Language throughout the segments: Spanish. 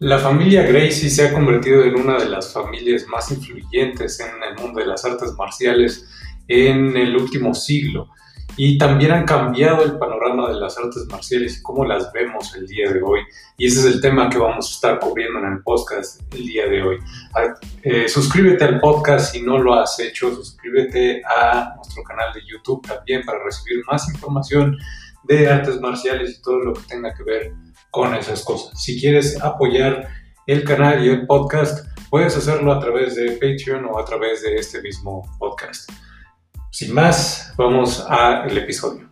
La familia Gracie se ha convertido en una de las familias más influyentes en el mundo de las artes marciales en el último siglo y también han cambiado el panorama de las artes marciales y cómo las vemos el día de hoy. Y ese es el tema que vamos a estar cubriendo en el podcast el día de hoy. Ah, eh, suscríbete al podcast si no lo has hecho, suscríbete a nuestro canal de YouTube también para recibir más información de artes marciales y todo lo que tenga que ver con esas cosas. Si quieres apoyar el canal y el podcast, puedes hacerlo a través de Patreon o a través de este mismo podcast. Sin más, vamos al episodio.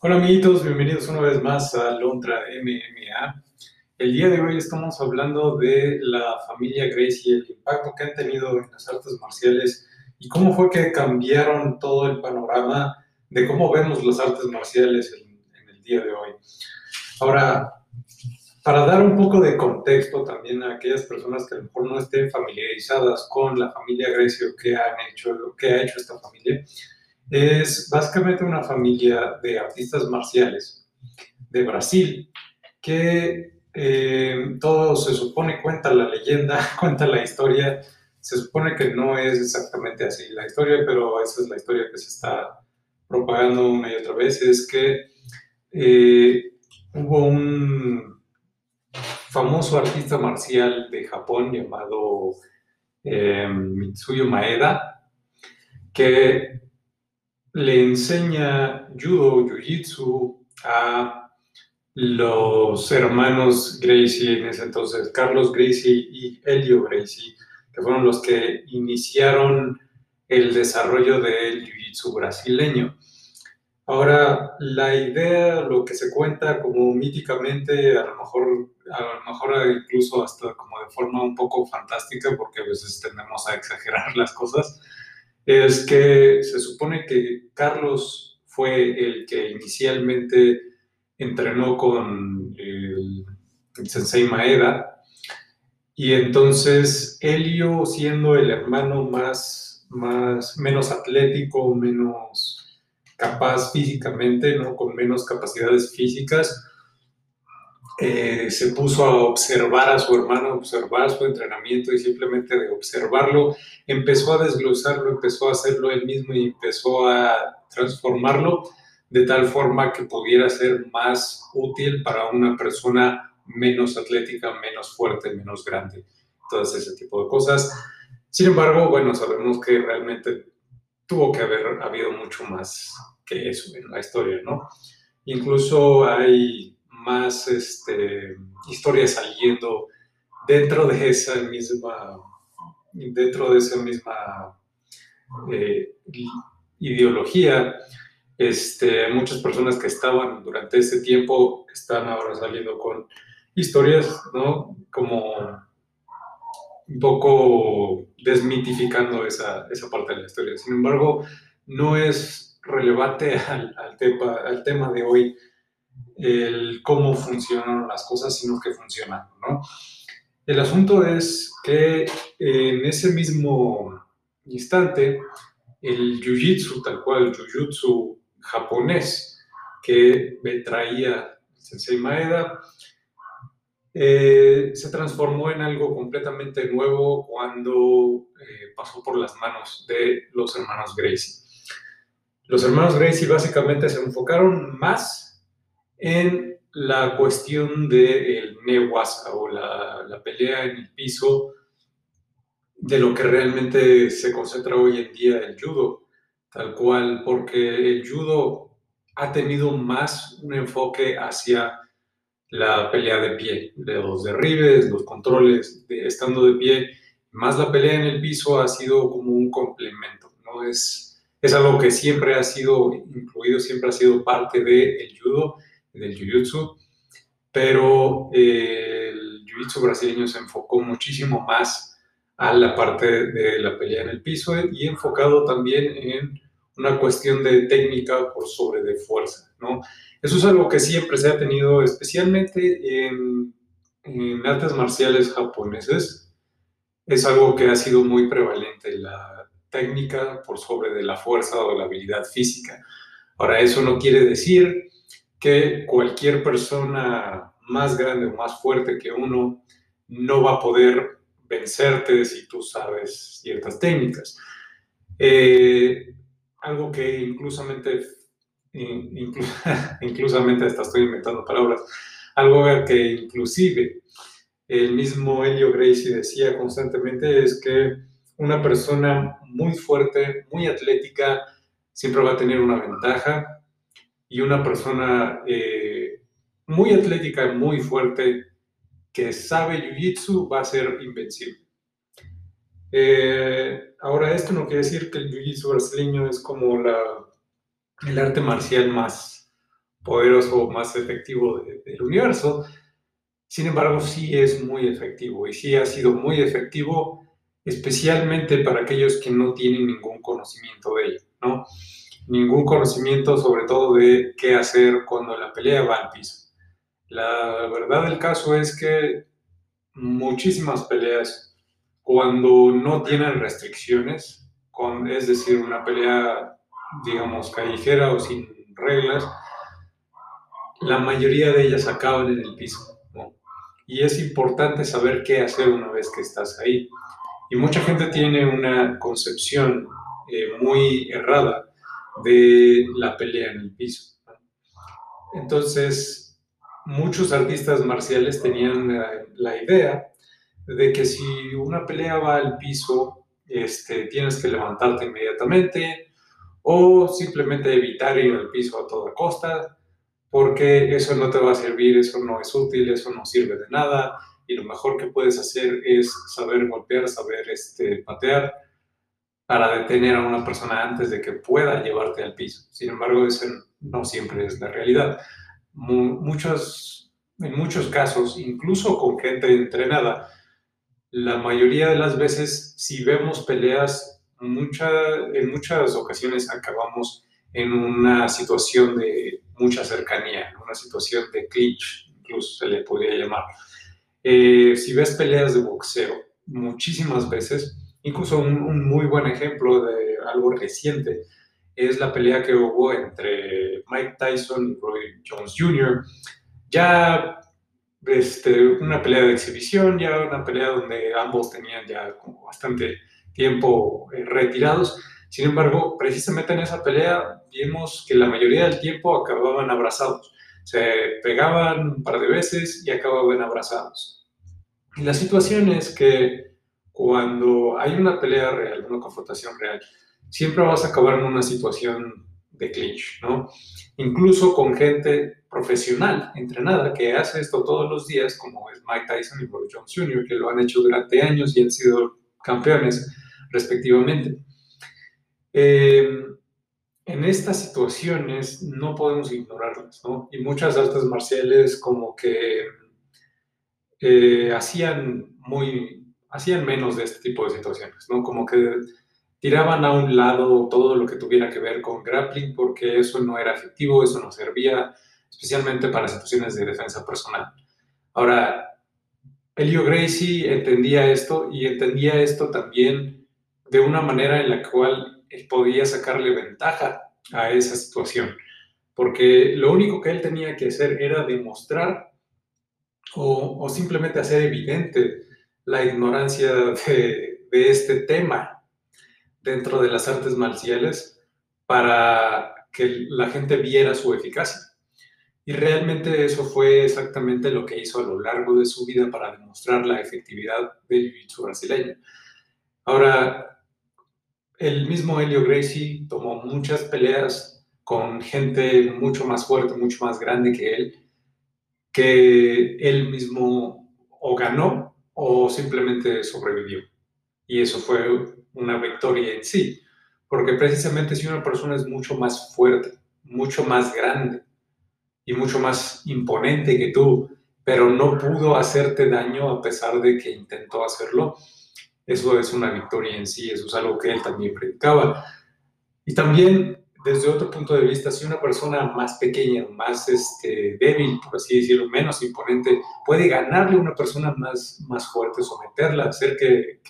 Hola amiguitos, bienvenidos una vez más a Lontra MMA. El día de hoy estamos hablando de la familia Gracie y el impacto que han tenido en las artes marciales y cómo fue que cambiaron todo el panorama de cómo vemos las artes marciales en, el día de hoy. Ahora, para dar un poco de contexto también a aquellas personas que a lo mejor no estén familiarizadas con la familia Grecio que han hecho, que ha hecho esta familia, es básicamente una familia de artistas marciales de Brasil que eh, todo se supone, cuenta la leyenda, cuenta la historia se supone que no es exactamente así la historia, pero esa es la historia que se está propagando una y otra vez, es que eh, hubo un famoso artista marcial de Japón llamado eh, Mitsuyo Maeda, que le enseña judo, jiu-jitsu a los hermanos Gracie en ese entonces, Carlos Gracie y Helio Gracie, que fueron los que iniciaron el desarrollo del jiu-jitsu brasileño. Ahora, la idea, lo que se cuenta como míticamente, a lo mejor, a lo mejor incluso hasta como de forma un poco fantástica, porque a veces tendemos a exagerar las cosas, es que se supone que Carlos fue el que inicialmente entrenó con sensei Maeda, y entonces Helio, siendo el hermano más, menos atlético, menos capaz físicamente, ¿no? con menos capacidades físicas, eh, se puso a observar a su hermano, observar su entrenamiento y simplemente de observarlo, empezó a desglosarlo, empezó a hacerlo él mismo y empezó a transformarlo de tal forma que pudiera ser más útil para una persona menos atlética, menos fuerte, menos grande, todo ese tipo de cosas. Sin embargo, bueno, sabemos que realmente tuvo que haber habido mucho más que eso en la historia, ¿no? Incluso hay más este, historias saliendo dentro de esa misma, dentro de esa misma eh, ideología. Este, muchas personas que estaban durante ese tiempo están ahora saliendo con historias, ¿no? Como un poco desmitificando esa, esa parte de la historia. Sin embargo, no es relevante al, al, tema, al tema de hoy el cómo funcionan las cosas, sino que funcionan, ¿no? El asunto es que en ese mismo instante, el jiu-jitsu, tal cual, jiu-jitsu japonés que traía Sensei Maeda, eh, se transformó en algo completamente nuevo cuando eh, pasó por las manos de los hermanos Gracie. Los hermanos Gracie básicamente se enfocaron más en la cuestión del newasa o la, la pelea en el piso de lo que realmente se concentra hoy en día el judo, tal cual, porque el judo ha tenido más un enfoque hacia la pelea de pie, de los derribes, los controles de estando de pie, más la pelea en el piso ha sido como un complemento, ¿no? Es, es algo que siempre ha sido incluido, siempre ha sido parte del judo, del jiu-jitsu, pero eh, el jiu-jitsu brasileño se enfocó muchísimo más a la parte de la pelea en el piso y enfocado también en una cuestión de técnica por sobre de fuerza, ¿no? Eso es algo que siempre se ha tenido, especialmente en, en artes marciales japoneses. Es algo que ha sido muy prevalente, la técnica por sobre de la fuerza o la habilidad física. Ahora, eso no quiere decir que cualquier persona más grande o más fuerte que uno no va a poder vencerte si tú sabes ciertas técnicas. Eh, algo que inclusamente, inclusamente hasta estoy inventando palabras, algo que inclusive el mismo Helio Gracie decía constantemente es que una persona muy fuerte, muy atlética, siempre va a tener una ventaja y una persona eh, muy atlética muy fuerte que sabe Jiu-Jitsu va a ser invencible. Eh, ahora, esto no quiere decir que el Jiu-Jitsu brasileño es como la, el arte marcial más poderoso, más efectivo del universo. Sin embargo, sí es muy efectivo y sí ha sido muy efectivo, especialmente para aquellos que no tienen ningún conocimiento de ello, ¿no? Ningún conocimiento sobre todo de qué hacer cuando la pelea va al piso. La verdad del caso es que muchísimas peleas, cuando no tienen restricciones, con, es decir, una pelea, digamos, callejera o sin reglas, la mayoría de ellas acaban en el piso. Y es importante saber qué hacer una vez que estás ahí. Y mucha gente tiene una concepción eh, muy errada de la pelea en el piso. Entonces, muchos artistas marciales tenían la, idea de que si una pelea va al piso, este, tienes que levantarte inmediatamente o simplemente evitar ir al piso a toda costa, porque eso no te va a servir, eso no es útil, eso no sirve de nada, y lo mejor que puedes hacer es saber golpear, saber este, patear para detener a una persona antes de que pueda llevarte al piso. Sin embargo, eso no siempre es la realidad muchos, en muchos casos, incluso con gente entrenada, la mayoría de las veces, si vemos peleas, mucha, en muchas ocasiones acabamos en una situación de mucha cercanía, una situación de clinch, incluso se le podría llamar. Eh, si ves peleas de boxeo, muchísimas veces, incluso un muy buen ejemplo de algo reciente, es la pelea que hubo entre Mike Tyson y Roy Jones Jr. Ya este, una pelea de exhibición, ya una pelea donde ambos tenían ya bastante tiempo eh, retirados. Sin embargo, precisamente en esa pelea vimos que la mayoría del tiempo acababan abrazados. Se pegaban un par de veces y acababan abrazados. Y la situación es que cuando hay una pelea real, una confrontación real, siempre vas a acabar en una situación de clinch, ¿no? Incluso con gente profesional, entrenada, que hace esto todos los días, como es Mike Tyson y Roy Jones Jr., que lo han hecho durante años y han sido campeones respectivamente. Eh, en estas situaciones no podemos ignorarlas, ¿no? Y muchas artes marciales como que eh, hacían muy, hacían menos de este tipo de situaciones, ¿no? Como que tiraban a un lado todo lo que tuviera que ver con grappling porque eso no era efectivo, eso no servía, especialmente para situaciones de defensa personal. Ahora, Elio Gracie entendía esto y entendía esto también de una manera en la cual él podía sacarle ventaja a esa situación, porque lo único que él tenía que hacer era demostrar o, o simplemente hacer evidente la ignorancia de, de este tema dentro de las artes marciales para que la gente viera su eficacia. Y realmente eso fue exactamente lo que hizo a lo largo de su vida para demostrar la efectividad del jiu-jitsu brasileño. Ahora, el mismo Helio Gracie tomó muchas peleas con gente mucho más fuerte, mucho más grande que él, que él mismo o ganó o simplemente sobrevivió. Y eso fue una victoria en sí, porque precisamente si una persona es mucho más fuerte, mucho más grande y mucho más imponente que tú, pero no pudo hacerte daño a pesar de que intentó hacerlo, eso es una victoria en sí, eso es algo que él también predicaba. Y también, desde otro punto de vista, si una persona más pequeña, más este, débil, por así decirlo, menos imponente, puede ganarle a una persona más, fuerte, someterla, hacer que,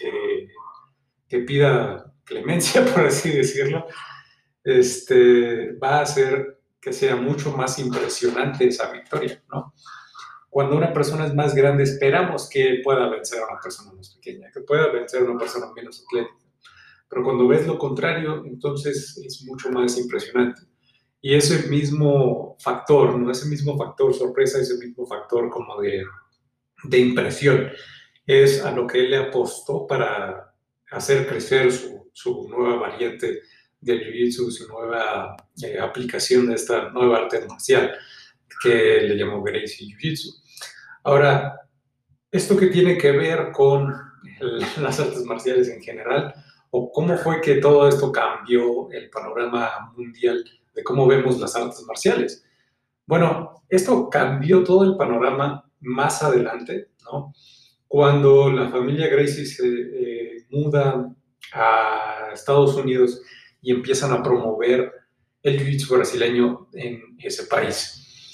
pida clemencia, por así decirlo, este, va a hacer que sea mucho más impresionante esa victoria. Cuando una persona es más grande, esperamos que pueda vencer a una persona más pequeña, que pueda vencer a una persona menos atlética. Pero cuando ves lo contrario, entonces es mucho más impresionante. Y ese mismo factor, ¿no? Ese mismo factor sorpresa, ese mismo factor como de, de impresión, es a lo que él le apostó para hacer crecer su, su nueva variante del Jiu-Jitsu, su nueva eh, aplicación de esta nueva arte marcial que le llamó Gracie Jiu-Jitsu. Ahora, ¿esto qué tiene que ver con las artes marciales en general? ¿O cómo fue que todo esto cambió el panorama mundial de cómo vemos las artes marciales? Bueno, esto cambió todo el panorama más adelante, ¿no? Cuando la familia Gracie se eh, muda a Estados Unidos y empiezan a promover el jiu-jitsu brasileño en ese país.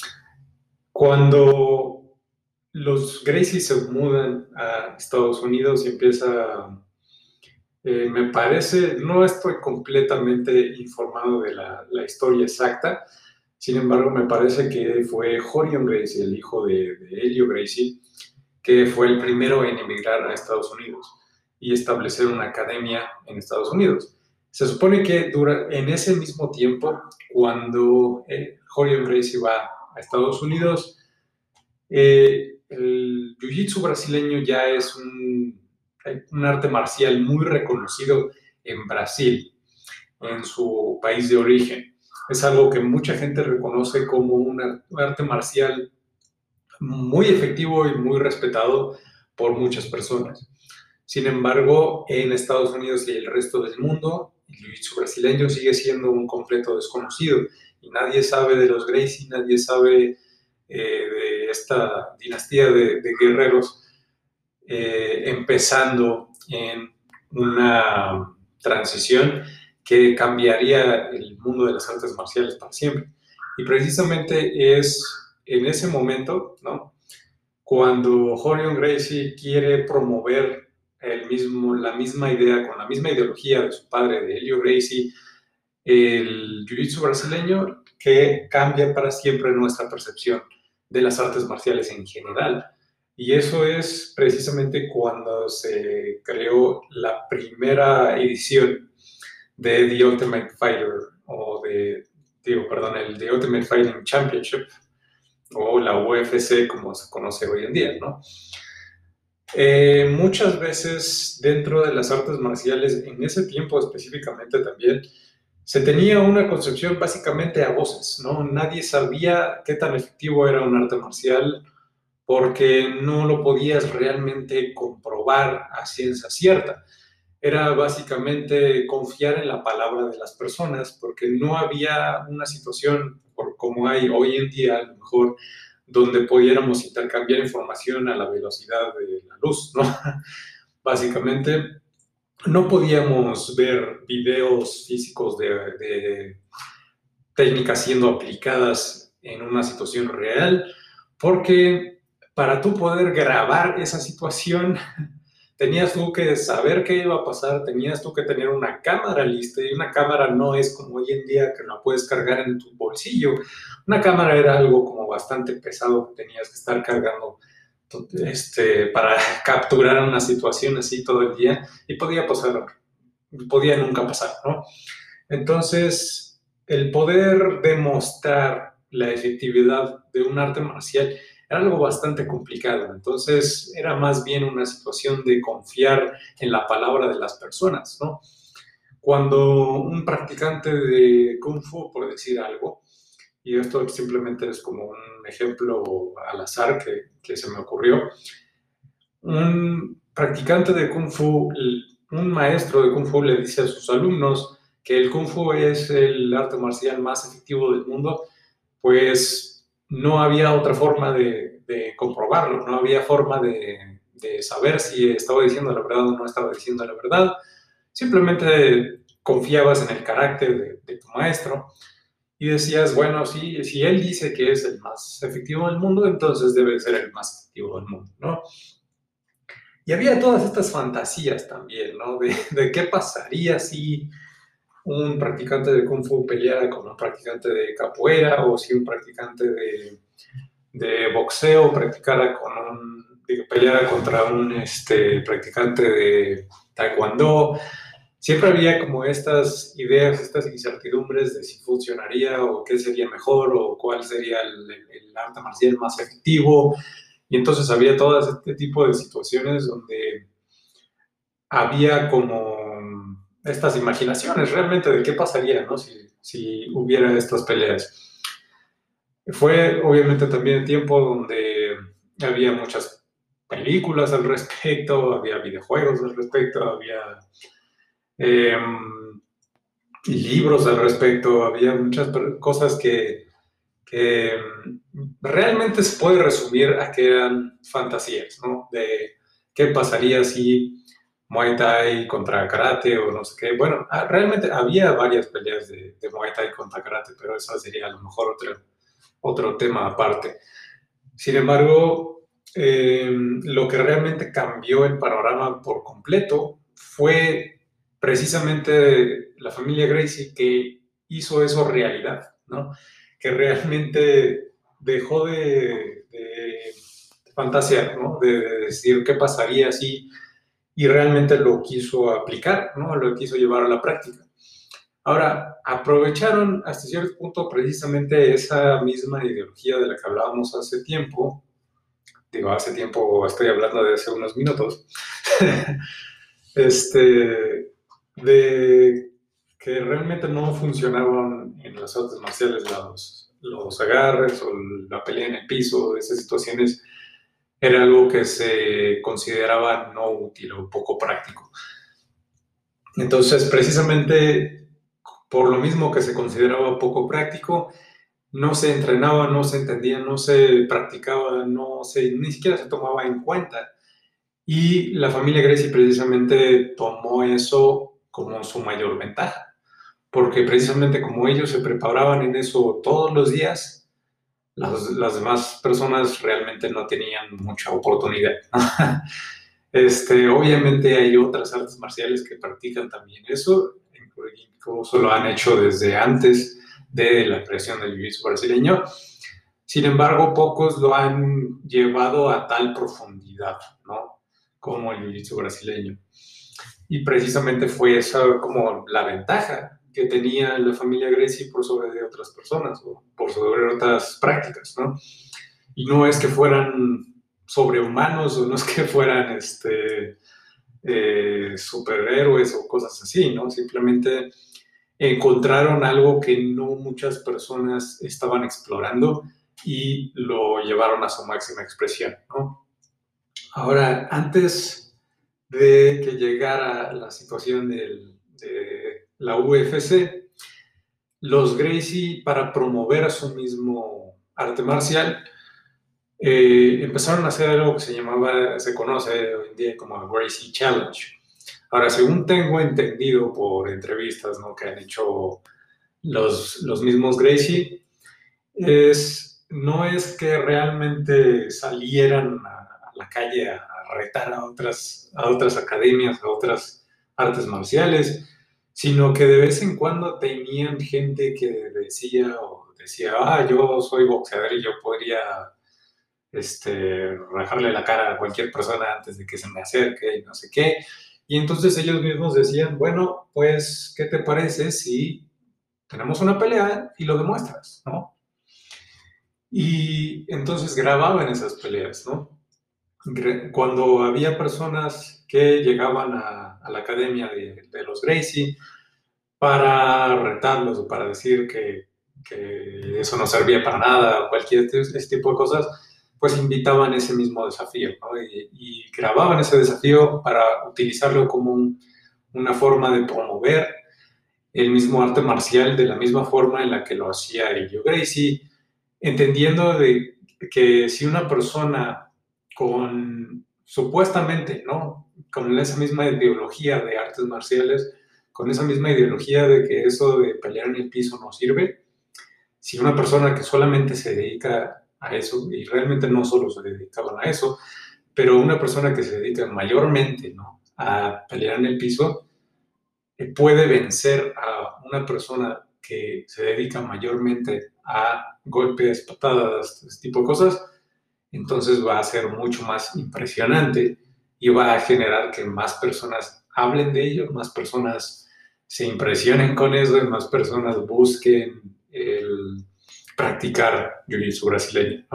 Cuando los Gracie se mudan a Estados Unidos y empieza, eh, me parece, no estoy completamente informado de la, historia exacta, sin embargo me parece que fue Jorion Gracie, el hijo de, de Elio Gracie, que fue el primero en emigrar a Estados Unidos y establecer una academia en Estados Unidos. Se supone que dura, en ese mismo tiempo, cuando eh, Jorge Gracie va a Estados Unidos, eh, el jiu-jitsu brasileño ya es un, un, arte marcial muy reconocido en Brasil, en su país de origen. Es algo que mucha gente reconoce como un arte marcial muy efectivo y muy respetado por muchas personas. Sin embargo, en Estados Unidos y el resto del mundo, el jiu-jitsu brasileño sigue siendo un completo desconocido y nadie sabe de los Gracie, nadie sabe eh, de esta dinastía de, guerreros eh, empezando en una transición que cambiaría el mundo de las artes marciales para siempre. Y precisamente es en ese momento, ¿no? Cuando Jorion Gracie quiere promover el mismo, la misma idea, con la misma ideología de su padre, de Helio Gracie, el jiu-jitsu brasileño, que cambia para siempre nuestra percepción de las artes marciales en general. Y eso es precisamente cuando se creó la primera edición de The Ultimate Fighter, o de, digo, perdón, el The Ultimate Fighting Championship, o la UFC como se conoce hoy en día, ¿no? Eh, muchas veces dentro de las artes marciales, en ese tiempo específicamente también, se tenía una concepción básicamente a voces, ¿no? Nadie sabía qué tan efectivo era un arte marcial porque no lo podías realmente comprobar a ciencia cierta. Era básicamente confiar en la palabra de las personas porque no había una situación como hay hoy en día, a lo mejor donde pudiéramos intercambiar información a la velocidad de la luz, ¿no? Básicamente, no podíamos ver videos físicos de, técnicas siendo aplicadas en una situación real, porque para tú poder grabar esa situación, tenías tú que saber qué iba a pasar, tenías tú que tener una cámara lista y una cámara no es como hoy en día que la puedes cargar en tu bolsillo. Una cámara era algo como bastante pesado que tenías que estar cargando este, para capturar una situación así todo el día y podía pasar, podía nunca pasar, ¿no? Entonces, el poder demostrar la efectividad de un arte marcial era algo bastante complicado. Entonces era más bien una situación de confiar en la palabra de las personas, ¿no? Cuando un practicante de Kung Fu, por decir algo, y esto simplemente es como un ejemplo al azar que, que se me ocurrió, un practicante de Kung Fu, un maestro de Kung Fu le dice a sus alumnos que el Kung Fu es el arte marcial más efectivo del mundo, pues no había otra forma de, comprobarlo, no había forma de, saber si estaba diciendo la verdad o no estaba diciendo la verdad. Simplemente confiabas en el carácter de, tu maestro y decías, bueno, si, si él dice que es el más efectivo del mundo, entonces debe ser el más efectivo del mundo, ¿no? Y había todas estas fantasías también, ¿no? De, de qué pasaría si un practicante de Kung Fu peleara con un practicante de capoeira o si un practicante de, de boxeo practicara con un, peleara contra un este, practicante de taekwondo. Siempre había como estas ideas, estas incertidumbres de si funcionaría o qué sería mejor o cuál sería el, el arte marcial más efectivo. Y entonces había todo este tipo de situaciones donde había como estas imaginaciones realmente de qué pasaría ¿no? si, si hubiera estas peleas. Fue obviamente también tiempo donde había muchas películas al respecto, había videojuegos al respecto, había em, libros al respecto, había muchas cosas que, que, realmente se puede resumir a que eran fantasías, ¿no? De qué pasaría si Muay Thai contra Karate o no sé qué. Bueno, ah, realmente había varias peleas de, Muay Thai contra Karate, pero eso sería a lo mejor otro, otro tema aparte. Sin embargo, em, lo que realmente cambió el panorama por completo fue precisamente la familia Gracie que hizo eso realidad, ¿no? Que realmente dejó de, de fantasear, ¿no? De, de decir qué pasaría si y realmente lo quiso aplicar, ¿no? Lo quiso llevar a la práctica. Ahora, aprovecharon hasta cierto punto precisamente esa misma ideología de la que hablábamos hace tiempo, digo, hace tiempo, estoy hablando de hace unos minutos, este, de que realmente no funcionaban en las artes marciales los, los agarres o la pelea en el piso, esas situaciones era algo que se consideraba no útil o poco práctico. Entonces, precisamente por lo mismo que se consideraba poco práctico, no se entrenaba, no se entendía, no se practicaba, no se, ni siquiera se tomaba en cuenta. Y la familia Gracie precisamente tomó eso como su mayor ventaja, porque precisamente como ellos se preparaban en eso todos los días, las, demás personas realmente no tenían mucha oportunidad. este, obviamente hay otras artes marciales que practican también eso, incluso lo han hecho desde antes de la creación del jiu-jitsu brasileño. Sin embargo, pocos lo han llevado a tal profundidad, ¿no? Como el jiu-jitsu brasileño. Y precisamente fue esa como la ventaja que tenía la familia Gracie por sobre de otras personas o por sobre otras prácticas, ¿no? Y no es que fueran sobrehumanos o no es que fueran este, eh, superhéroes o cosas así, ¿no? Simplemente encontraron algo que no muchas personas estaban explorando y lo llevaron a su máxima expresión, ¿no? Ahora, antes de que llegara la situación del, de la UFC, los Gracie, para promover a su mismo arte marcial, eh, empezaron a hacer algo que se llamaba, se conoce hoy en día como Gracie Challenge. Ahora, según tengo entendido por entrevistas ¿no? que han hecho los, los mismos Gracie, es, no es que realmente salieran a, la calle a, retar a otras, a otras academias, a otras artes marciales, sino que de vez en cuando tenían gente que decía o decía, ah, yo soy boxeador y yo podría este, rajarle la cara a cualquier persona antes de que se me acerque y no sé qué. Y entonces ellos mismos decían, bueno, pues, ¿qué te parece si tenemos una pelea y lo demuestras, ¿no? Y entonces grababan esas peleas, ¿no? Cuando había personas que llegaban a, a la academia de, de, los Gracie para retarlos o para decir que, que eso no servía para nada o cualquier ese tipo de cosas, pues invitaban ese mismo desafío ¿no? y, y, grababan ese desafío para utilizarlo como una forma de promover el mismo arte marcial de la misma forma en la que lo hacía Elio Gracie, entendiendo de que si una persona con supuestamente, ¿no? con esa misma ideología de artes marciales, con esa misma ideología de que eso de pelear en el piso no sirve, si una persona que solamente se dedica a eso, y realmente no solo se dedicaban a eso, pero una persona que se dedica mayormente ¿no? a pelear en el piso, puede vencer a una persona que se dedica mayormente a golpes, patadas, este tipo de cosas, entonces va a ser mucho más impresionante y va a generar que más personas hablen de ello, más personas se impresionen con eso y más personas busquen el practicar jiu-jitsu brasileño.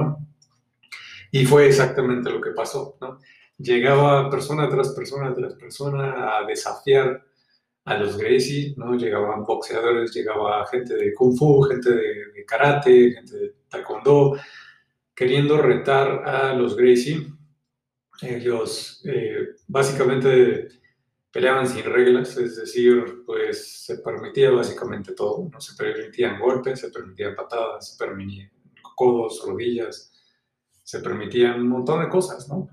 Y fue exactamente lo que pasó. ¿no? Llegaba persona tras persona tras persona a desafiar a los Gracie, ¿no? Llegaban boxeadores, llegaba gente de Kung Fu, gente de, Karate, gente de Taekwondo, queriendo retar a los Gracie. Ellos eh, básicamente peleaban sin reglas, es decir, pues se permitía básicamente todo, no se permitían golpes, se permitían patadas, se permitían codos, rodillas, se permitían un montón de cosas, ¿no?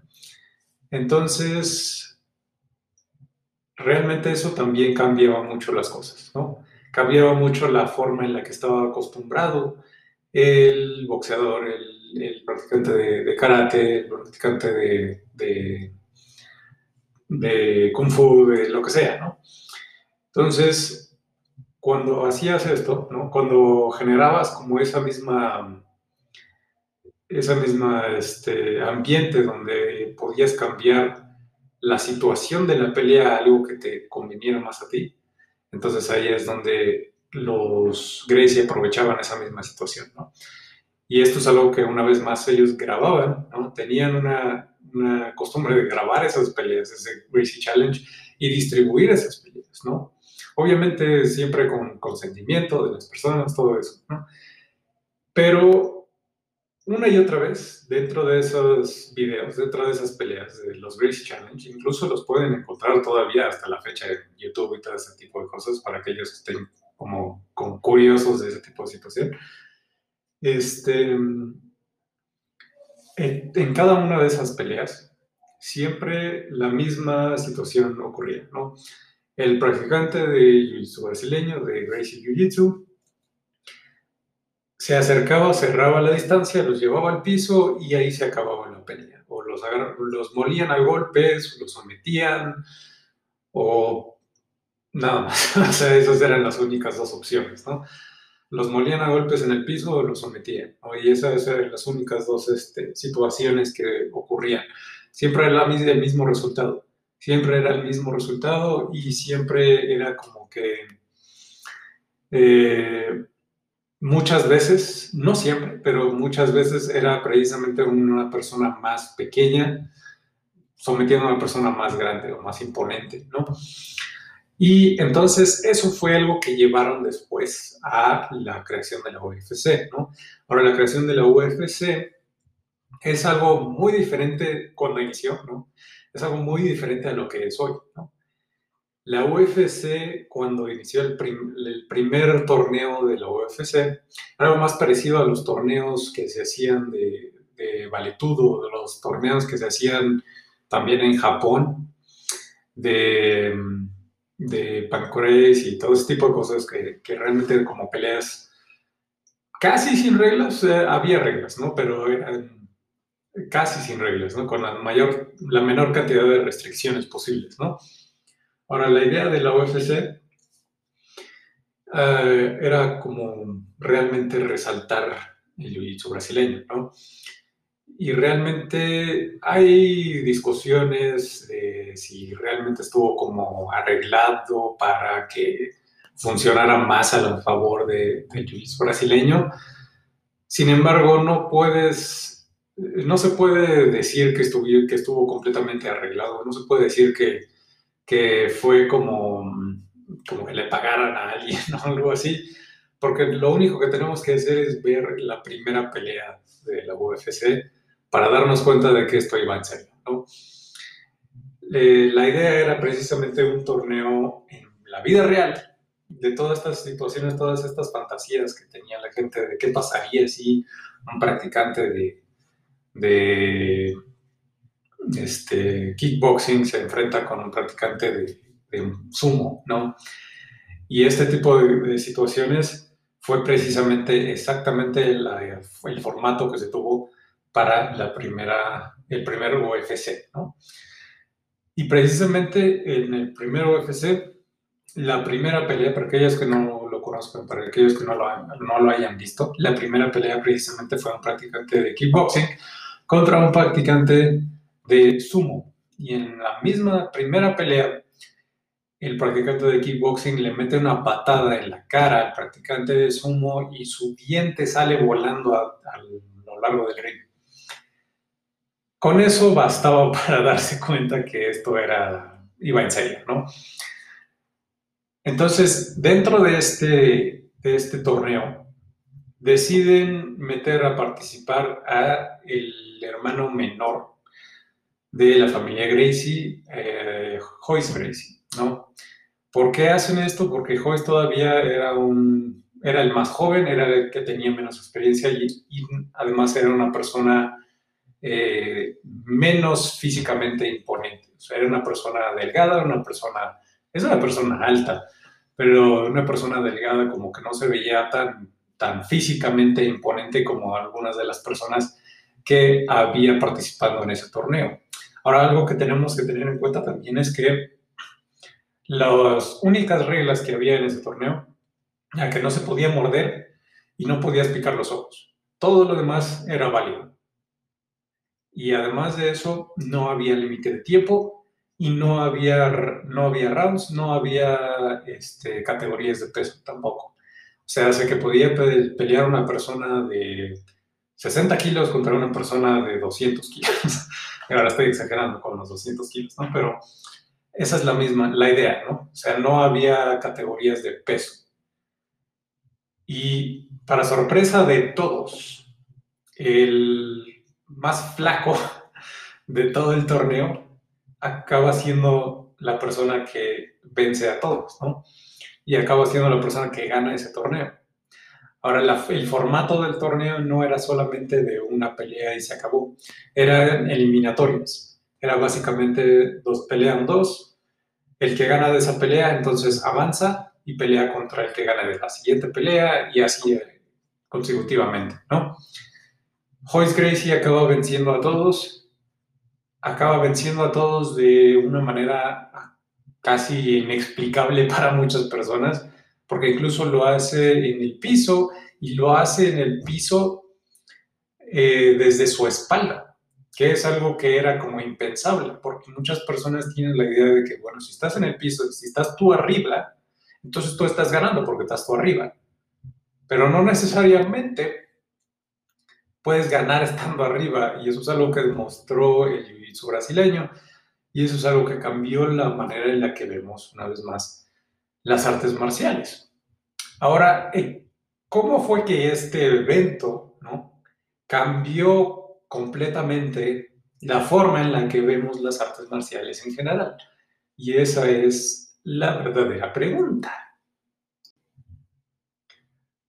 Entonces, realmente eso también cambiaba mucho las cosas, ¿no? Cambiaba mucho la forma en la que estaba acostumbrado el boxeador, el, practicante de, karate, el practicante de, kung fu, de lo que sea, ¿no? Entonces, cuando hacías esto, ¿no? Cuando generabas como esa misma esa misma este, ambiente donde podías cambiar la situación de la pelea a algo que te conviniera más a ti. Entonces ahí es donde los Gracie aprovechaban esa misma situación, ¿no? Y esto es algo que una vez más ellos grababan, ¿no? Tenían una, una costumbre de grabar esas peleas, ese Gracie Challenge, y distribuir esas peleas, ¿no? Obviamente siempre con consentimiento de las personas, todo eso, ¿no? Pero una y otra vez dentro de esos videos, dentro de esas peleas de los Gracie Challenge, incluso los pueden encontrar todavía hasta la fecha en YouTube y todo ese tipo de cosas para aquellos que estén como, curiosos de ese tipo de situación. Este, en, cada una de esas peleas siempre la misma situación ocurría, ¿no? El practicante de Jiu-Jitsu brasileño, de Gracie Jiu-Jitsu, se acercaba, cerraba la distancia, los llevaba al piso y ahí se acababa la pelea. O los, los molían a golpes, los sometían, o nada más. o sea, esas eran las únicas dos opciones, ¿no? Los molían a golpes en el piso o los sometían. Y esas eran las únicas dos este, situaciones que ocurrían. Siempre era el mismo resultado. Siempre era el mismo resultado y siempre era como que... Eh, muchas veces, no siempre, pero muchas veces era precisamente una persona más pequeña sometiendo a una persona más grande o más imponente, ¿no? Y entonces eso fue algo que llevaron después a la creación de la UFC, ¿no? Ahora, la creación de la UFC es algo muy diferente cuando inició, ¿no? Es algo muy diferente a lo que es hoy. La UFC, cuando inició el, primer torneo de la UFC, era algo más parecido a los torneos que se hacían de, de valetudo, de los torneos que se hacían también en Japón, de, de y todo ese tipo de cosas que, que realmente como peleas casi sin reglas, había reglas, ¿no? Pero eran casi sin reglas, ¿no? Con la, mayor, la menor cantidad de restricciones posibles, ¿no? Ahora, la idea de la UFC eh, era como realmente resaltar el jiu-jitsu brasileño, ¿no? Y realmente hay discusiones de si realmente estuvo como arreglado para que funcionara más a favor del jiu-jitsu brasileño. Sin embargo, no puedes, no se puede decir que estuvo, que estuvo completamente arreglado, no se puede decir que que fue como, como que le pagaran a alguien o algo así, porque lo único que tenemos que hacer es ver la primera pelea de la UFC para darnos cuenta de que esto iba en serio. Eh, la idea era precisamente un torneo en la vida real de todas estas situaciones, todas estas fantasías que tenía la gente de qué pasaría si un practicante de, este, kickboxing se enfrenta con un practicante de, de sumo, ¿no? Y este tipo de, situaciones fue precisamente exactamente el formato que se tuvo para la primera, el primer UFC, ¿no? Y precisamente en el primer UFC la primera pelea, para aquellos que no lo conozcan, para aquellos que no lo, no lo hayan visto, la primera pelea precisamente fue un practicante de kickboxing contra un practicante de sumo. Y en la misma primera pelea, el practicante de kickboxing le mete una patada en la cara al practicante de sumo y su diente sale volando a, a lo largo del ring. Con eso bastaba para darse cuenta que esto era, iba en serio, ¿no? Entonces, dentro de este, de este torneo, deciden meter a participar a el hermano menor de la familia Gracie, eh, Joyce Gracie, ¿no? ¿Por qué hacen esto? Porque Joyce todavía era un, era el más joven, era el que tenía menos experiencia y además era una persona eh, menos físicamente imponente. O sea, era una persona delgada, una persona, es una persona alta, pero una persona delgada como que no se veía tan, tan físicamente imponente como algunas de las personas que había participado en ese torneo. Ahora, algo que tenemos que tener en cuenta también es que las únicas reglas que había en ese torneo era que no se podía morder y no podías picar los ojos. Todo lo demás era válido. Y además de eso, no había límite de tiempo y no había, no había rounds, no había este, categorías de peso tampoco. O sea, hace que podía pelear una persona de 60 kilos contra una persona de 200 kilos. Ahora estoy exagerando con los 200 kilos, ¿no? Pero esa es la misma, la idea, ¿no? O sea, no había categorías de peso. Y para sorpresa de todos, el más flaco de todo el torneo acaba siendo la persona que vence a todos, ¿no? Y acaba siendo la persona que gana ese torneo. Ahora, el formato del torneo no era solamente de una pelea y se acabó, eran eliminatorias. Era básicamente dos pelean dos, el que gana de esa pelea entonces avanza y pelea contra el que gana de la siguiente pelea y así eh, consecutivamente, ¿no? Joyce Gracie acaba venciendo a todos, acaba venciendo a todos de una manera casi inexplicable para muchas personas porque incluso lo hace en el piso y lo hace en el piso eh, desde su espalda, que es algo que era como impensable, porque muchas personas tienen la idea de que, bueno, si estás en el piso, si estás tú arriba, entonces tú estás ganando porque estás tú arriba. Pero no necesariamente puedes ganar estando arriba, y eso es algo que demostró el jiu brasileño, y eso es algo que cambió la manera en la que vemos una vez más las artes marciales. Ahora, eh, ¿cómo fue que este evento ¿no? cambió completamente la forma en la que vemos las artes marciales en general? Y esa es la verdadera pregunta.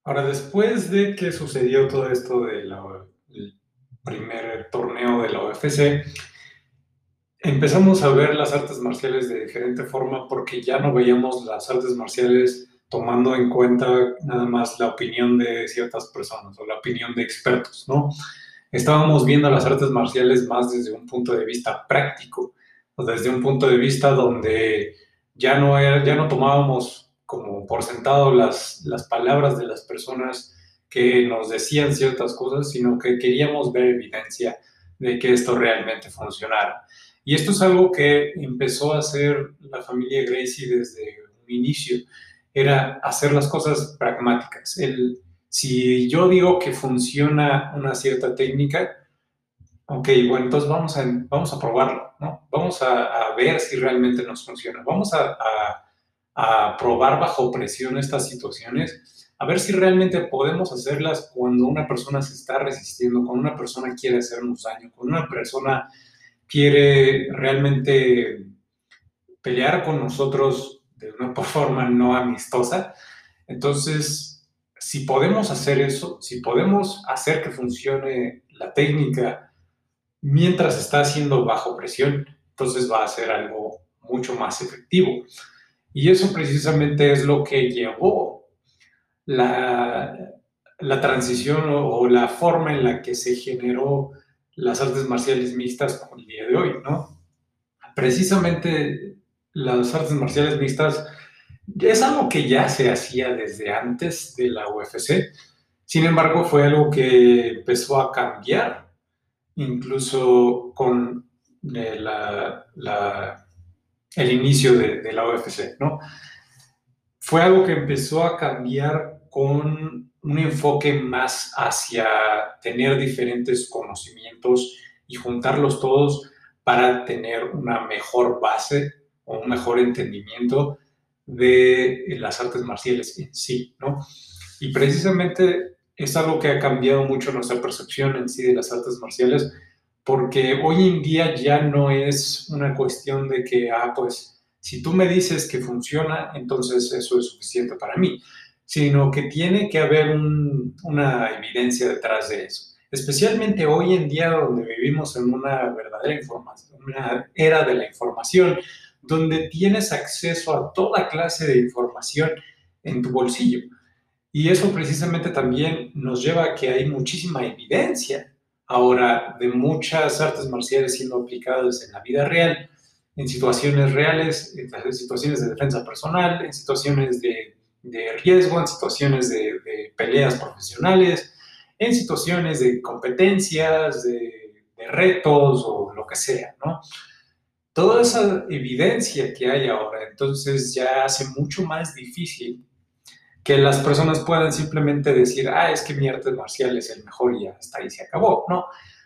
Ahora, después de que sucedió todo esto del primer torneo de la UFC, empezamos a ver las artes marciales de diferente forma porque ya no veíamos las artes marciales tomando en cuenta nada más la opinión de ciertas personas o la opinión de expertos, ¿no? Estábamos viendo las artes marciales más desde un punto de vista práctico, o desde un punto de vista donde ya no, era, ya no tomábamos como por sentado las, las palabras de las personas que nos decían ciertas cosas, sino que queríamos ver evidencia de que esto realmente funcionara. Y esto es algo que empezó a hacer la familia Gracie desde un inicio, era hacer las cosas pragmáticas. El, si yo digo que funciona una cierta técnica, ok, bueno, entonces vamos a, vamos a probarlo, ¿no? Vamos a, ver si realmente nos funciona. Vamos a, a, probar bajo presión estas situaciones, a ver si realmente podemos hacerlas cuando una persona se está resistiendo, cuando una persona quiere hacernos daño, cuando una persona quiere realmente pelear con nosotros de una forma no amistosa. Entonces, si podemos hacer eso, si podemos hacer que funcione la técnica mientras está haciendo bajo presión, entonces va a ser algo mucho más efectivo. Y eso precisamente es lo que llevó la, la transición o, la forma en la que se generó las artes marciales mixtas como el día de hoy, ¿no? Precisamente las artes marciales mixtas Es algo que ya se hacía desde antes de la UFC, sin embargo fue algo que empezó a cambiar, incluso con eh, el inicio de, la UFC, ¿no? Fue algo que empezó a cambiar con un enfoque más hacia tener diferentes conocimientos y juntarlos todos para tener una mejor base o un mejor entendimiento de las artes marciales en sí, ¿no? Y precisamente es algo que ha cambiado mucho nuestra percepción en sí de las artes marciales, porque hoy en día ya no es una cuestión de que, ah, pues, si tú me dices que funciona, entonces eso es suficiente para mí, sino que tiene que haber una evidencia detrás de eso. Especialmente hoy en día donde vivimos en una verdadera información, una era de la información, donde tienes acceso a toda clase de información en tu bolsillo. Y eso precisamente también nos lleva a que hay muchísima evidencia ahora de muchas artes marciales siendo aplicadas en la vida real, en situaciones reales, en situaciones de defensa personal, en situaciones de, riesgo, en situaciones de, de, peleas profesionales, en situaciones de competencias, de, de retos o lo que sea, ¿no? toda esa evidencia que hay ahora, entonces ya hace mucho más difícil que las personas puedan simplemente decir, ah, es que mi arte marcial es el mejor y ya está ahí, se acabó. No,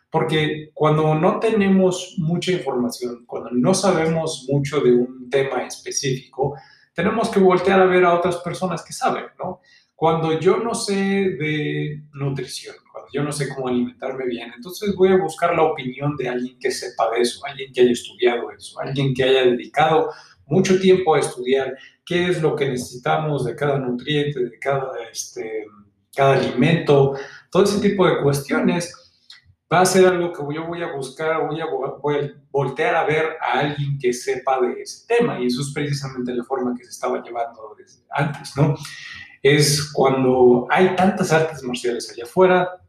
porque cuando no tenemos mucha información, cuando no sabemos mucho de un tema específico, tenemos que voltear a ver a otras personas que saben, ¿no? Cuando yo no sé de nutrición, cuando yo no sé cómo alimentarme bien, entonces voy a buscar la opinión de alguien que sepa de eso, alguien que haya estudiado eso, alguien que haya dedicado mucho tiempo a estudiar qué es lo que necesitamos de cada nutriente, de cada, este, cada alimento, todo ese tipo de cuestiones va a ser algo que yo voy a buscar, voy a, voy a voltear a ver a alguien que sepa de ese tema y eso es precisamente la forma que se estaba llevando desde antes, ¿no? es cuando hay tantas artes marciales allá afuera.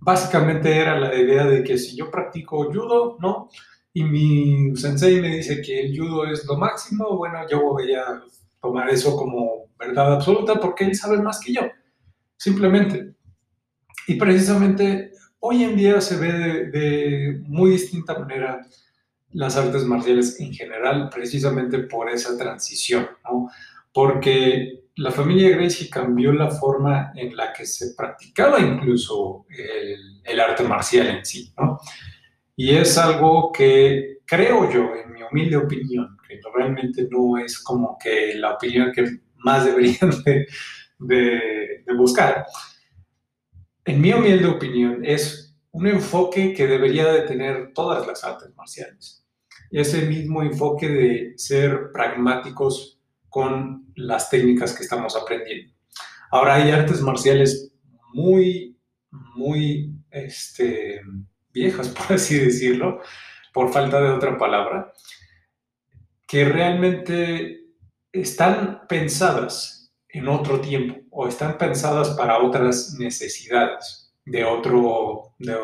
Básicamente era la idea de que si yo practico judo, ¿no? Y mi sensei me dice que el judo es lo máximo, bueno, yo voy a tomar eso como verdad absoluta porque él sabe más que yo, simplemente. Y precisamente hoy en día se ve de, de muy distinta manera las artes marciales en general, precisamente por esa transición, ¿no? Porque la familia Gracie cambió la forma en la que se practicaba incluso el, arte marcial en sí, ¿no? Y es algo que creo yo, en mi humilde opinión, que realmente no es como que la opinión que más deberían de, buscar. En mi humilde opinión, es un enfoque que debería de tener todas las artes marciales. Ese mismo enfoque de ser pragmáticos con las técnicas que estamos aprendiendo. Ahora hay artes marciales muy, muy este, viejas, por así decirlo, por falta de otra palabra, que realmente están pensadas en otro tiempo o están pensadas para otras necesidades de, otro, de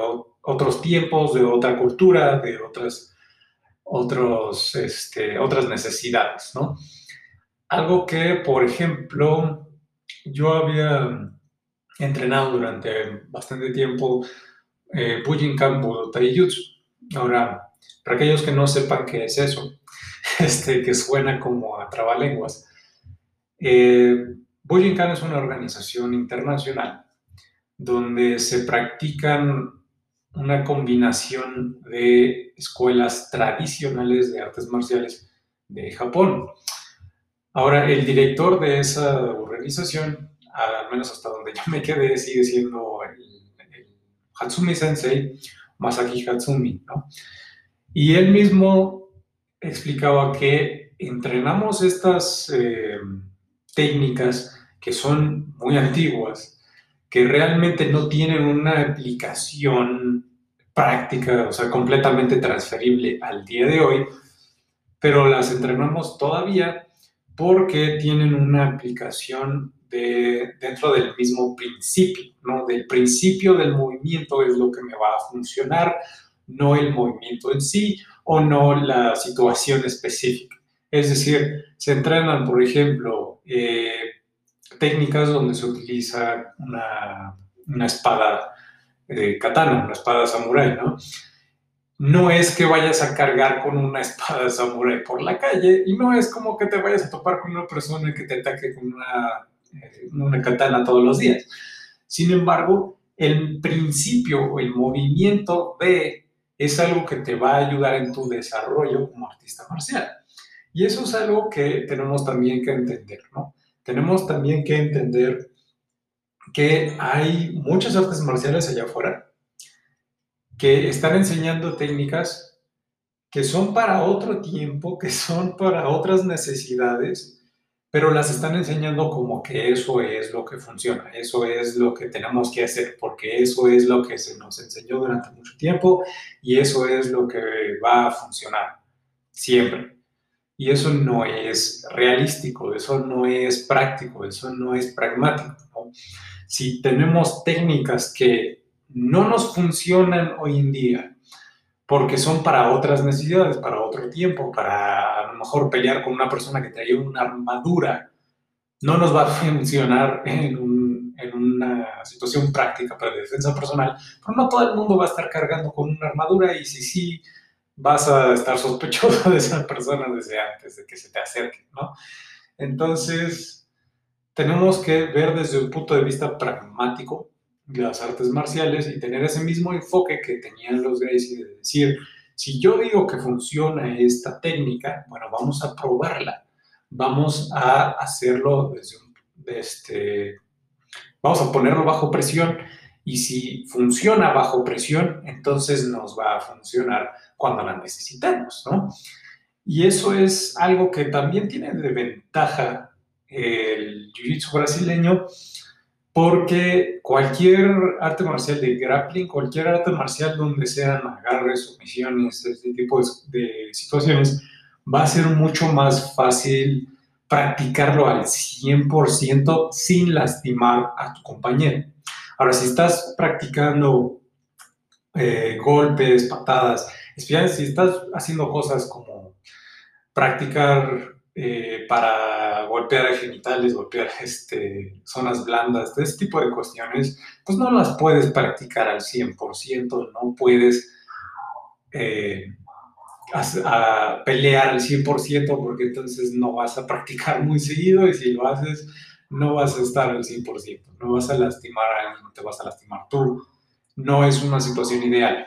otros tiempos, de otra cultura, de otras, otros, este, otras necesidades, ¿no? Algo que, por ejemplo, yo había entrenado durante bastante tiempo eh, Bujinkan Budo Taijutsu. Ahora, para aquellos que no sepan qué es eso, este, que suena como a trabalenguas, eh, Bujinkan es una organización internacional donde se practican una combinación de escuelas tradicionales de artes marciales de Japón. Ahora, el director de esa organización, al menos hasta donde yo me quedé, sigue siendo el, Hatsumi Sensei, Masaki Hatsumi, ¿no? Y él mismo explicaba que entrenamos estas eh, técnicas que son muy antiguas, que realmente no tienen una aplicación práctica, o sea, completamente transferible al día de hoy, pero las entrenamos todavía porque tienen una aplicación de, dentro del mismo principio, ¿no? Del principio del movimiento es lo que me va a funcionar, no el movimiento en sí o no la situación específica. Es decir, se entrenan, por ejemplo, eh, técnicas donde se utiliza una, una espada eh, katana, una espada samurai, ¿no? No es que vayas a cargar con una espada samurai por la calle y no es como que te vayas a topar con una persona que te ataque con una, eh, una katana todos los días. Sin embargo, el principio o el movimiento de es algo que te va a ayudar en tu desarrollo como artista marcial. Y eso es algo que tenemos también que entender, ¿no? Tenemos también que entender que hay muchas artes marciales allá afuera que están enseñando técnicas que son para otro tiempo, que son para otras necesidades, pero las están enseñando como que eso es lo que funciona, eso es lo que tenemos que hacer, porque eso es lo que se nos enseñó durante mucho tiempo y eso es lo que va a funcionar siempre. Y eso no es realístico, eso no es práctico, eso no es pragmático. Si tenemos técnicas que no nos funcionan hoy en día, porque son para otras necesidades, para otro tiempo, para a lo mejor pelear con una persona que trae una armadura, no nos va a funcionar en, una situación práctica para defensa personal, pero no todo el mundo va a estar cargando con una armadura y si sí, vas a estar sospechoso de esa persona desde antes de que se te acerque, ¿no? Entonces, tenemos que ver desde un punto de vista pragmático las artes marciales y tener ese mismo enfoque que tenían los Gracie de decir, si yo digo que funciona esta técnica, bueno, vamos a probarla, vamos a hacerlo desde un, este, vamos a ponerlo bajo presión y si funciona bajo presión, entonces nos va a funcionar cuando la necesitemos, ¿no? Y eso es algo que también tiene de ventaja el jiu-jitsu brasileño, porque cualquier arte marcial de grappling, cualquier arte marcial donde sean agarres, sumisiones, este tipo de, situaciones, va a ser mucho más fácil practicarlo al 100% sin lastimar a tu compañero. Ahora, si estás practicando eh, golpes, patadas, si estás haciendo cosas como practicar eh, para golpear genitales, golpear este, zonas blandas, de ese tipo de cuestiones, pues no las puedes practicar al 100%, no puedes eh, pelear al 100% porque entonces no vas a practicar muy seguido y si lo haces no vas a estar al 100%, no vas a lastimar a alguien, no te vas a lastimar tú, no es una situación ideal.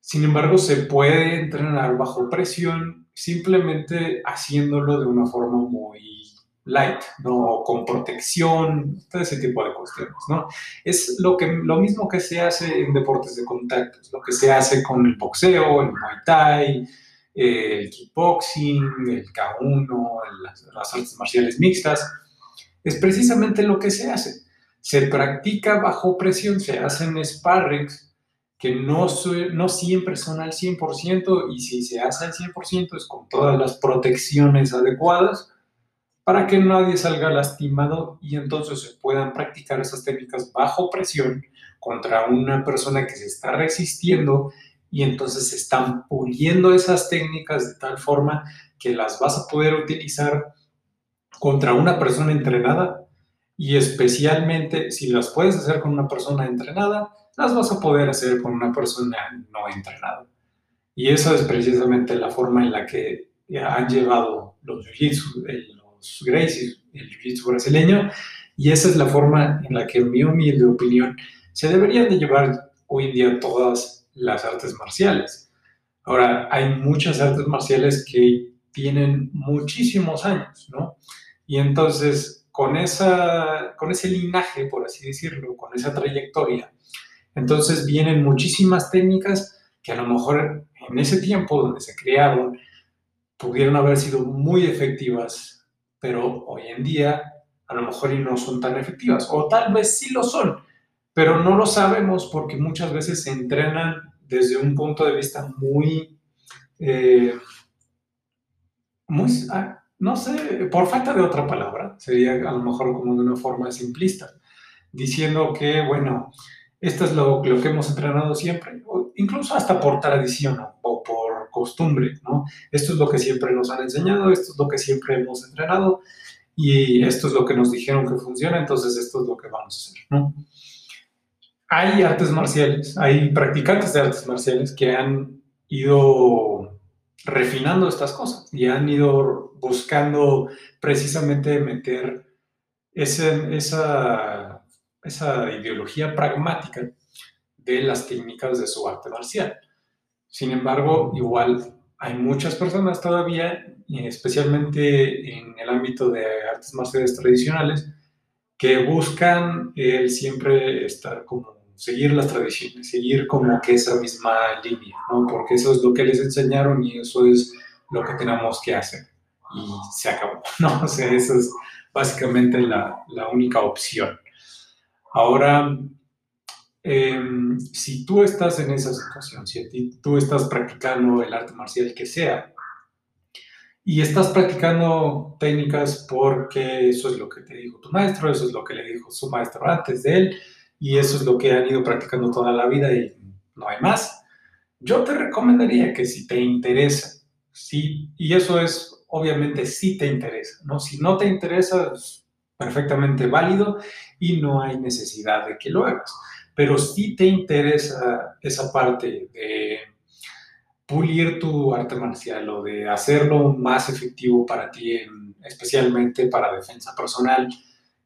Sin embargo, se puede entrenar bajo presión simplemente haciéndolo de una forma muy light, ¿no? Con protección, todo ese tipo de cuestiones, ¿no? Es lo, que, lo mismo que se hace en deportes de contacto, lo que se hace con el boxeo, el muay thai, el kickboxing, el K1, las, las artes marciales mixtas, es precisamente lo que se hace. Se practica bajo presión, se hacen sparrings que no, siempre son al 100% y si se hace al 100% es con todas las protecciones adecuadas para que nadie salga lastimado y entonces se puedan practicar esas técnicas bajo presión contra una persona que se está resistiendo y entonces se están puliendo esas técnicas de tal forma que las vas a poder utilizar contra una persona entrenada y especialmente si las puedes hacer con una persona entrenada, las vas a poder hacer con una persona no entrenada. Y esa es precisamente la forma en la que han llevado los jiu-jitsu, los Gracies, el jiu-jitsu brasileño, y esa es la forma en la que, en mi humilde opinión, se deberían de llevar hoy en día todas las artes marciales. Ahora, hay muchas artes marciales que tienen muchísimos años, ¿no? Y entonces, con, esa, con ese linaje, por así decirlo, con esa trayectoria, entonces vienen muchísimas técnicas que a lo mejor en ese tiempo donde se crearon pudieron haber sido muy efectivas, pero hoy en día a lo mejor no son tan efectivas, o tal vez sí lo son, pero no lo sabemos porque muchas veces se entrenan desde un punto de vista muy, eh, muy, ah, no sé, por falta de otra palabra, sería a lo mejor como de una forma simplista, diciendo que, bueno, esto es lo, que hemos entrenado siempre, incluso hasta por tradición o por costumbre, ¿no? Esto es lo que siempre nos han enseñado, esto es lo que siempre hemos entrenado y esto es lo que nos dijeron que funciona, entonces esto es lo que vamos a hacer, ¿no? Hay artes marciales, hay practicantes de artes marciales que han ido refinando estas cosas y han ido buscando precisamente meter ese, esa, esa ideología pragmática de las técnicas de su arte marcial. Sin embargo, igual hay muchas personas todavía, especialmente en el ámbito de artes marciales tradicionales, que buscan el siempre estar como seguir las tradiciones, seguir como que esa misma línea, ¿no? Porque eso es lo que les enseñaron y eso es lo que tenemos que hacer. Y se acabó, ¿no? O sea, esa es básicamente la, la única opción. Ahora, Em, si tú estás en esa situación, si tú estás practicando el arte marcial que sea, y estás practicando técnicas porque eso es lo que te dijo tu maestro, eso es lo que le dijo su maestro antes de él, y eso es lo que han ido practicando toda la vida y no hay más, yo te recomendaría que si te interesa, sí, y eso es obviamente si te interesa, ¿no? Si no te interesa, es perfectamente válido y no hay necesidad de que lo hagas pero si te interesa esa parte de pulir tu arte marcial o de hacerlo más efectivo para ti, especialmente para defensa personal,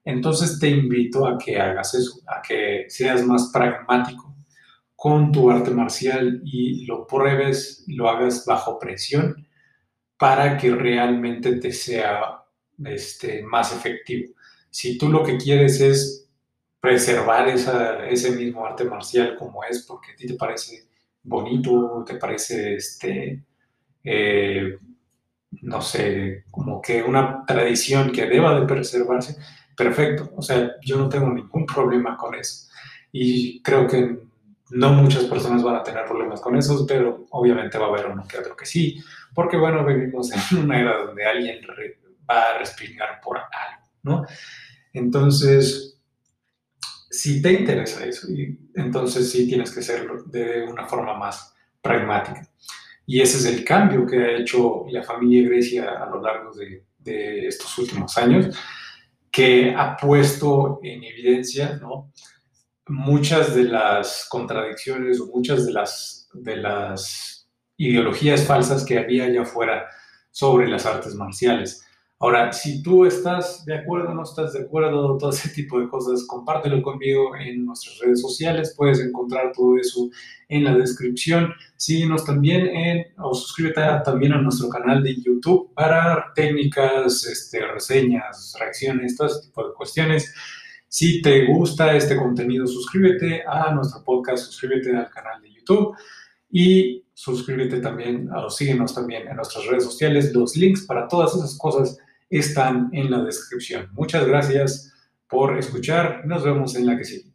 entonces te invito a que hagas eso, a que seas más pragmático con tu arte marcial y lo pruebes lo hagas bajo presión para que realmente te sea este, más efectivo. Si tú lo que quieres es preservar esa, ese mismo arte marcial como es, porque a ti te parece bonito, te parece, este, eh, no sé, como que una tradición que deba de preservarse, perfecto. O sea, yo no tengo ningún problema con eso. Y creo que no muchas personas van a tener problemas con eso, pero obviamente va a haber uno que otro que sí, porque bueno, vivimos en una era donde alguien va a respingar por algo, ¿no? Entonces, si te interesa eso, entonces sí tienes que hacerlo de una forma más pragmática. Y ese es el cambio que ha hecho la familia Grecia a lo largo de, estos últimos años, que ha puesto en evidencia muchas de las contradicciones o muchas de las, de las ideologías falsas que había allá afuera sobre las artes marciales. Ahora, si tú estás de acuerdo, no estás de acuerdo, todo ese tipo de cosas, compártelo conmigo en nuestras redes sociales. Puedes encontrar todo eso en la descripción. Síguenos también en, o suscríbete también a nuestro canal de YouTube para técnicas, este, reseñas, reacciones, todo ese tipo de cuestiones. Si te gusta este contenido, suscríbete a nuestro podcast, suscríbete al canal de YouTube y suscríbete también o síguenos también en nuestras redes sociales. Los links para todas esas cosas están en la descripción. Muchas gracias por escuchar. Nos vemos en la que sigue.